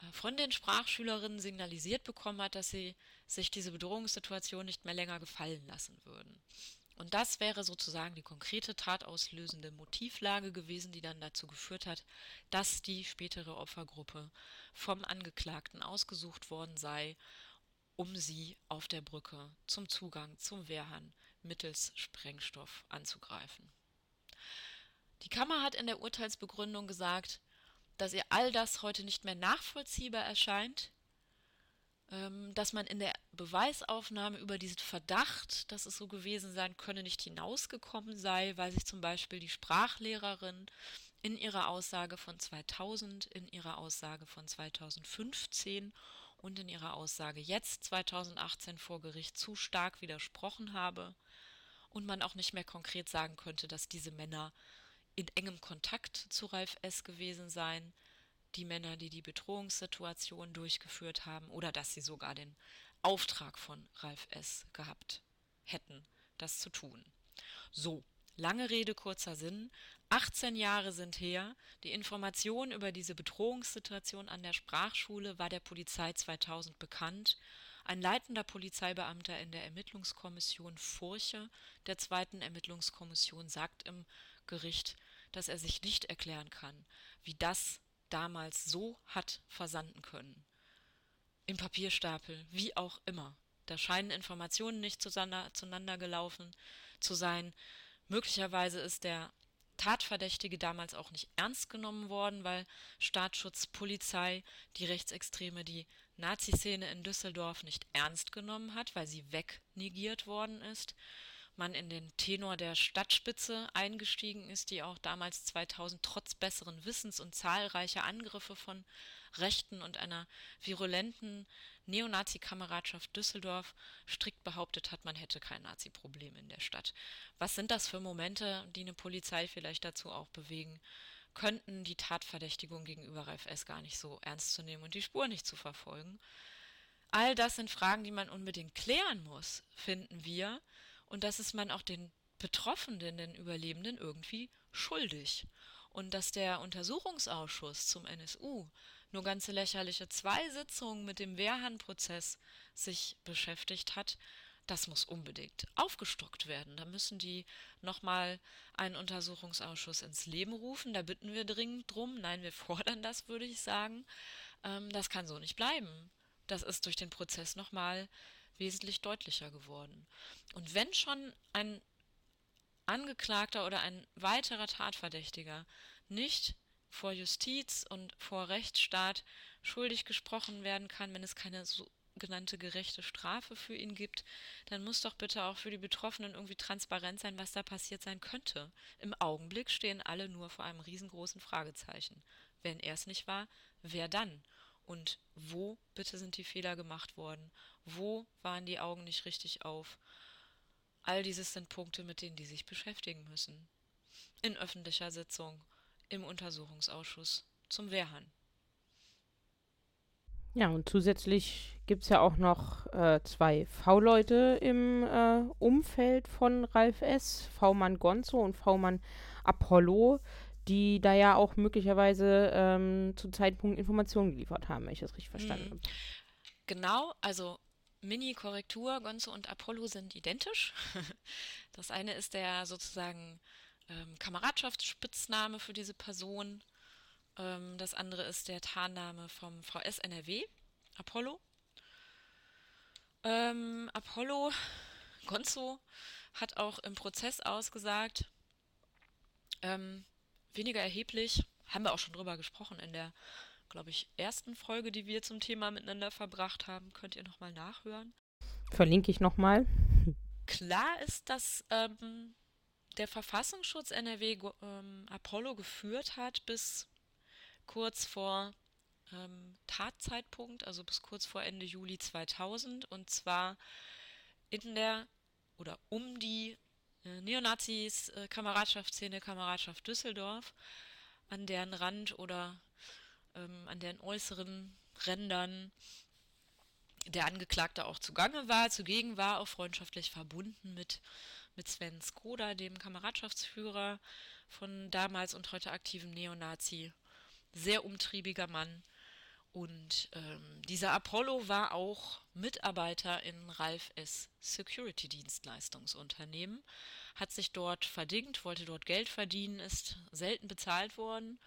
äh, von den Sprachschülerinnen signalisiert bekommen hat, dass sie sich diese Bedrohungssituation nicht mehr länger gefallen lassen würden. Und das wäre sozusagen die konkrete tatauslösende Motivlage gewesen, die dann dazu geführt hat, dass die spätere Opfergruppe vom Angeklagten ausgesucht worden sei, um sie auf der Brücke zum Zugang zum Wehrhahn mittels Sprengstoff anzugreifen. Die Kammer hat in der Urteilsbegründung gesagt, dass ihr all das heute nicht mehr nachvollziehbar erscheint, ähm, dass man in der Beweisaufnahme über diesen Verdacht, dass es so gewesen sein könne, nicht hinausgekommen sei, weil sich zum Beispiel die Sprachlehrerin in ihrer Aussage von 2000, in ihrer Aussage von 2015 und in ihrer Aussage jetzt 2018 vor Gericht zu stark widersprochen habe und man auch nicht mehr konkret sagen könnte, dass diese Männer in engem Kontakt zu Ralf S. gewesen seien, die Männer, die die Bedrohungssituation durchgeführt haben oder dass sie sogar den Auftrag von Ralf S. gehabt hätten, das zu tun. So, lange Rede, kurzer Sinn. 18 Jahre sind her. Die Information über diese Bedrohungssituation an der Sprachschule war der Polizei 2000 bekannt ein leitender Polizeibeamter in der Ermittlungskommission Furche der zweiten Ermittlungskommission sagt im Gericht, dass er sich nicht erklären kann, wie das damals so hat versanden können. Im Papierstapel, wie auch immer. Da scheinen Informationen nicht zueinander gelaufen zu sein. Möglicherweise ist der Tatverdächtige damals auch nicht ernst genommen worden, weil Staatsschutz, Polizei, die Rechtsextreme die Nazi-Szene in Düsseldorf nicht ernst genommen hat, weil sie wegnegiert worden ist. Man in den Tenor der Stadtspitze eingestiegen ist, die auch damals 2000 trotz besseren Wissens und zahlreicher Angriffe von Rechten und einer virulenten Neonazi-Kameradschaft Düsseldorf strikt behauptet hat, man hätte kein Nazi-Problem in der Stadt. Was sind das für Momente, die eine Polizei vielleicht dazu auch bewegen, könnten die Tatverdächtigung gegenüber Ralf S. gar nicht so ernst zu nehmen und die Spur nicht zu verfolgen? All das sind Fragen, die man unbedingt klären muss, finden wir. Und das ist man auch den Betroffenen, den Überlebenden irgendwie schuldig. Und dass der Untersuchungsausschuss zum NSU nur ganze lächerliche zwei Sitzungen mit dem Wehrhahn-Prozess sich beschäftigt hat, das muss unbedingt aufgestockt werden. Da müssen die nochmal einen Untersuchungsausschuss ins Leben rufen. Da bitten wir dringend drum. Nein, wir fordern das, würde ich sagen. Ähm, das kann so nicht bleiben. Das ist durch den Prozess nochmal wesentlich deutlicher geworden. Und wenn schon ein Angeklagter oder ein weiterer Tatverdächtiger nicht vor Justiz und vor Rechtsstaat schuldig gesprochen werden kann, wenn es keine sogenannte gerechte Strafe für ihn gibt, dann muss doch bitte auch für die Betroffenen irgendwie transparent sein, was da passiert sein könnte. Im Augenblick stehen alle nur vor einem riesengroßen Fragezeichen. Wenn er es nicht war, wer dann? Und wo bitte sind die Fehler gemacht worden? Wo waren die Augen nicht richtig auf? All dieses sind Punkte, mit denen die sich beschäftigen müssen. In öffentlicher Sitzung im Untersuchungsausschuss zum Wehrhahn. Ja, und zusätzlich gibt es ja auch noch äh, zwei V-Leute im äh, Umfeld von Ralf S., V-Mann Gonzo und V-Mann Apollo, die da ja auch möglicherweise ähm, zu Zeitpunkt Informationen geliefert haben, wenn ich das richtig verstanden mhm. habe. Genau, also Mini-Korrektur, Gonzo und Apollo sind identisch. Das eine ist der sozusagen ähm, Kameradschaftsspitzname für diese Person. Ähm, das andere ist der Tarnname vom VS NRW, Apollo. Ähm, Apollo Gonzo hat auch im Prozess ausgesagt, ähm, weniger erheblich, haben wir auch schon drüber gesprochen in der, glaube ich, ersten Folge, die wir zum Thema miteinander verbracht haben. Könnt ihr nochmal nachhören. Verlinke ich nochmal. Klar ist, dass ähm, der Verfassungsschutz NRW ähm, Apollo geführt hat bis kurz vor ähm, Tatzeitpunkt, also bis kurz vor Ende Juli 2000 und zwar in der oder um die äh, Neonazis äh, Kameradschaftsszene Kameradschaft Düsseldorf, an deren Rand oder ähm, an deren äußeren Rändern der Angeklagte auch zugange war, zugegen war, auch freundschaftlich verbunden mit, mit Sven Skoda, dem Kameradschaftsführer von damals und heute aktiven Neonazi. Sehr umtriebiger Mann. Und ähm, dieser Apollo war auch Mitarbeiter in Ralf S. Security Dienstleistungsunternehmen, hat sich dort verdingt, wollte dort Geld verdienen, ist selten bezahlt worden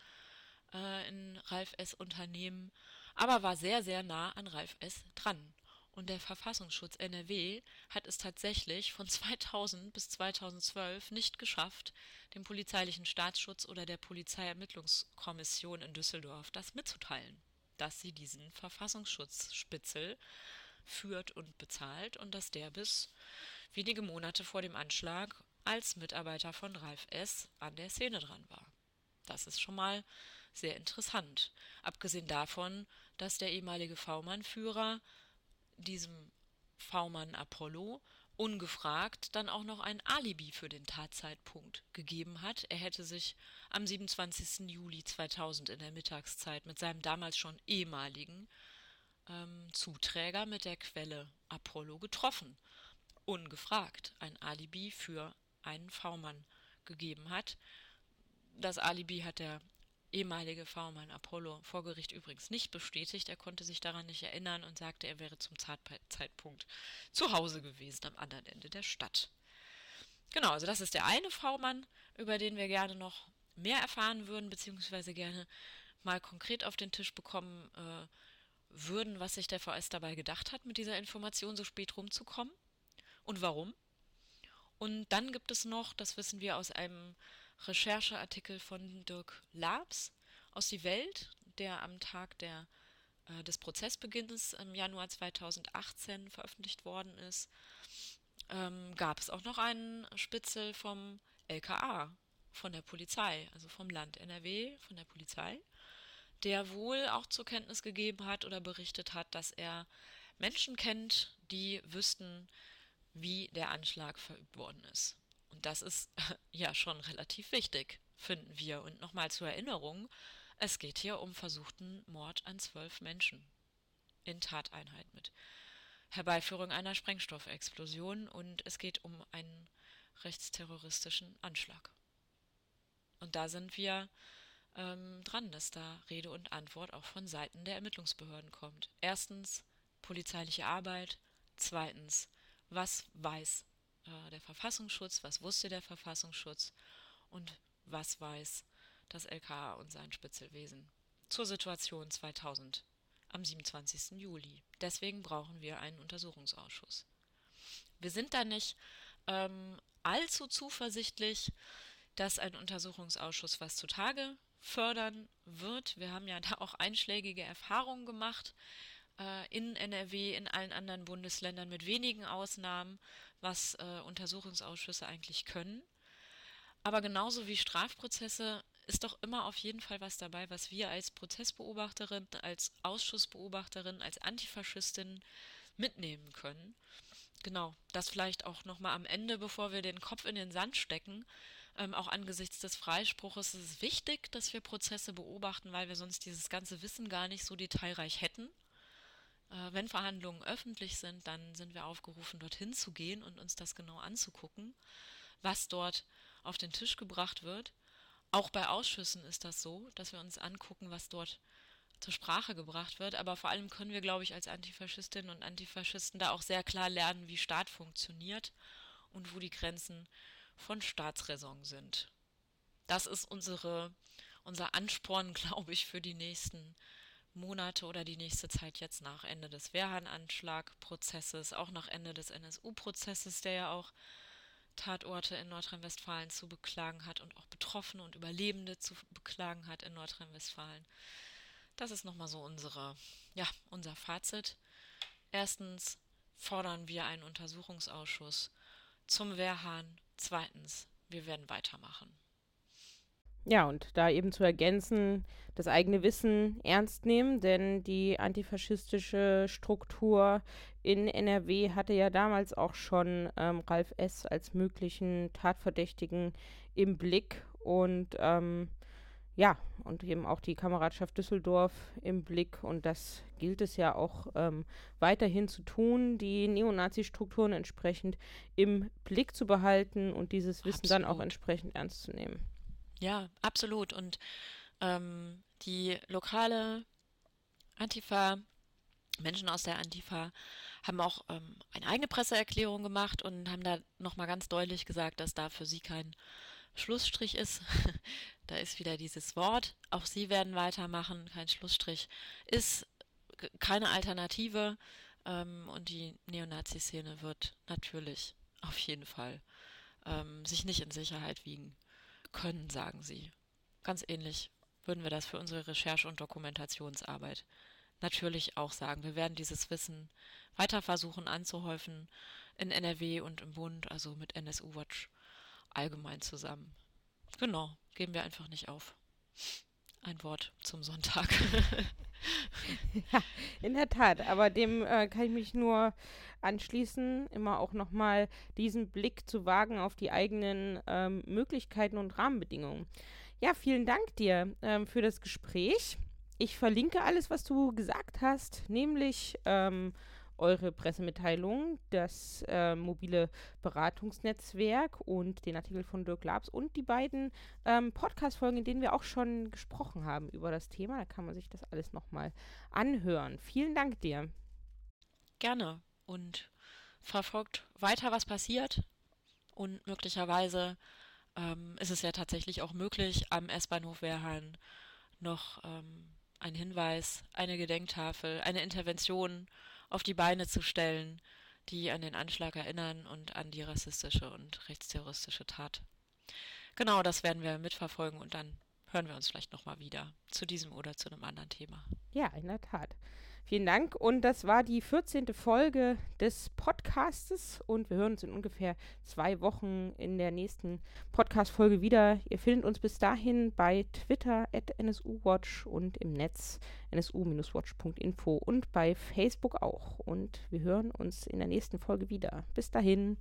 äh, in Ralf S. Unternehmen aber war sehr, sehr nah an Ralf S. dran. Und der Verfassungsschutz NRW hat es tatsächlich von 2000 bis 2012 nicht geschafft, dem polizeilichen Staatsschutz oder der Polizeiermittlungskommission in Düsseldorf das mitzuteilen, dass sie diesen Verfassungsschutzspitzel führt und bezahlt und dass der bis wenige Monate vor dem Anschlag als Mitarbeiter von Ralf S. an der Szene dran war. Das ist schon mal sehr interessant. Abgesehen davon, dass der ehemalige V-Mann-Führer diesem V-Mann Apollo ungefragt dann auch noch ein Alibi für den Tatzeitpunkt gegeben hat. Er hätte sich am 27. Juli 2000 in der Mittagszeit mit seinem damals schon ehemaligen ähm, Zuträger mit der Quelle Apollo getroffen. Ungefragt ein Alibi für einen V-Mann gegeben hat. Das Alibi hat der ehemalige V-Mann Apollo vor Gericht übrigens nicht bestätigt. Er konnte sich daran nicht erinnern und sagte, er wäre zum Zeitpunkt zu Hause gewesen am anderen Ende der Stadt. Genau, also das ist der eine V-Mann, über den wir gerne noch mehr erfahren würden, beziehungsweise gerne mal konkret auf den Tisch bekommen äh, würden, was sich der VS dabei gedacht hat, mit dieser Information so spät rumzukommen und warum. Und dann gibt es noch, das wissen wir aus einem Rechercheartikel von Dirk Labs aus Die Welt, der am Tag der, äh, des Prozessbeginns im Januar 2018 veröffentlicht worden ist, ähm, gab es auch noch einen Spitzel vom LKA, von der Polizei, also vom Land NRW, von der Polizei, der wohl auch zur Kenntnis gegeben hat oder berichtet hat, dass er Menschen kennt, die wüssten, wie der Anschlag verübt worden ist. Und das ist ja schon relativ wichtig, finden wir. Und nochmal zur Erinnerung, es geht hier um versuchten Mord an zwölf Menschen in Tateinheit mit Herbeiführung einer Sprengstoffexplosion und es geht um einen rechtsterroristischen Anschlag. Und da sind wir ähm, dran, dass da Rede und Antwort auch von Seiten der Ermittlungsbehörden kommt. Erstens polizeiliche Arbeit, zweitens, was weiß äh, der Verfassungsschutz, was wusste der Verfassungsschutz und was weiß das LKA und sein Spitzelwesen zur Situation 2000 am 27. Juli. Deswegen brauchen wir einen Untersuchungsausschuss. Wir sind da nicht ähm, allzu zuversichtlich, dass ein Untersuchungsausschuss was zutage fördern wird. Wir haben ja da auch einschlägige Erfahrungen gemacht äh, in NRW, in allen anderen Bundesländern mit wenigen Ausnahmen, was äh, Untersuchungsausschüsse eigentlich können. Aber genauso wie Strafprozesse ist doch immer auf jeden Fall was dabei, was wir als Prozessbeobachterin, als Ausschussbeobachterin, als Antifaschistin mitnehmen können. Genau, das vielleicht auch nochmal am Ende, bevor wir den Kopf in den Sand stecken. Ähm, auch angesichts des Freispruches ist es wichtig, dass wir Prozesse beobachten, weil wir sonst dieses ganze Wissen gar nicht so detailreich hätten. Äh, wenn Verhandlungen öffentlich sind, dann sind wir aufgerufen, dorthin zu gehen und uns das genau anzugucken, was dort auf den Tisch gebracht wird. Auch bei Ausschüssen ist das so, dass wir uns angucken, was dort zur Sprache gebracht wird. Aber vor allem können wir, glaube ich, als Antifaschistinnen und Antifaschisten da auch sehr klar lernen, wie Staat funktioniert und wo die Grenzen von Staatsräson sind. Das ist unsere, unser Ansporn, glaube ich, für die nächsten Monate oder die nächste Zeit jetzt nach Ende des Wehrhahn-Anschlagprozesses, auch nach Ende des NSU-Prozesses, der ja auch Tatorte in Nordrhein-Westfalen zu beklagen hat und auch Betroffene und Überlebende zu beklagen hat in Nordrhein-Westfalen. Das ist nochmal so unsere, ja, unser Fazit. Erstens fordern wir einen Untersuchungsausschuss zum Wehrhahn. Zweitens, wir werden weitermachen. Ja, und da eben zu ergänzen, das eigene Wissen ernst nehmen, denn die antifaschistische Struktur in NRW hatte ja damals auch schon ähm, Ralf S. als möglichen Tatverdächtigen im Blick und ähm, ja, und eben auch die Kameradschaft Düsseldorf im Blick und das gilt es ja auch ähm, weiterhin zu tun, die Neonazi-Strukturen entsprechend im Blick zu behalten und dieses Wissen Absolut. dann auch entsprechend ernst zu nehmen. Ja, absolut. Und ähm, die lokale Antifa, Menschen aus der Antifa, haben auch ähm, eine eigene Presseerklärung gemacht und haben da nochmal ganz deutlich gesagt, dass da für sie kein Schlussstrich ist. da ist wieder dieses Wort. Auch sie werden weitermachen. Kein Schlussstrich ist keine Alternative. Ähm, und die Neonazi-Szene wird natürlich auf jeden Fall ähm, sich nicht in Sicherheit wiegen können, sagen sie. Ganz ähnlich würden wir das für unsere Recherche- und Dokumentationsarbeit natürlich auch sagen. Wir werden dieses Wissen weiter versuchen anzuhäufen in NRW und im Bund, also mit NSU Watch allgemein zusammen. Genau, geben wir einfach nicht auf. Ein Wort zum Sonntag. ja, in der Tat. Aber dem äh, kann ich mich nur anschließen, immer auch nochmal diesen Blick zu wagen auf die eigenen ähm, Möglichkeiten und Rahmenbedingungen. Ja, vielen Dank dir ähm, für das Gespräch. Ich verlinke alles, was du gesagt hast, nämlich ähm, eure Pressemitteilung, das äh, mobile Beratungsnetzwerk und den Artikel von Dirk Labs und die beiden ähm, Podcast-Folgen, in denen wir auch schon gesprochen haben über das Thema. Da kann man sich das alles nochmal anhören. Vielen Dank dir. Gerne und verfolgt weiter, was passiert und möglicherweise ähm, ist es ja tatsächlich auch möglich, am S-Bahnhof Wehrhahn noch ähm, ein Hinweis, eine Gedenktafel, eine Intervention auf die Beine zu stellen, die an den Anschlag erinnern und an die rassistische und rechtsterroristische Tat. Genau, das werden wir mitverfolgen und dann hören wir uns vielleicht nochmal wieder zu diesem oder zu einem anderen Thema. Ja, in der Tat. Vielen Dank. Und das war die 14. Folge des Podcastes. Und wir hören uns in ungefähr zwei Wochen in der nächsten Podcast-Folge wieder. Ihr findet uns bis dahin bei Twitter at NSUWatch und im Netz nsu-watch.info und bei Facebook auch. Und wir hören uns in der nächsten Folge wieder. Bis dahin.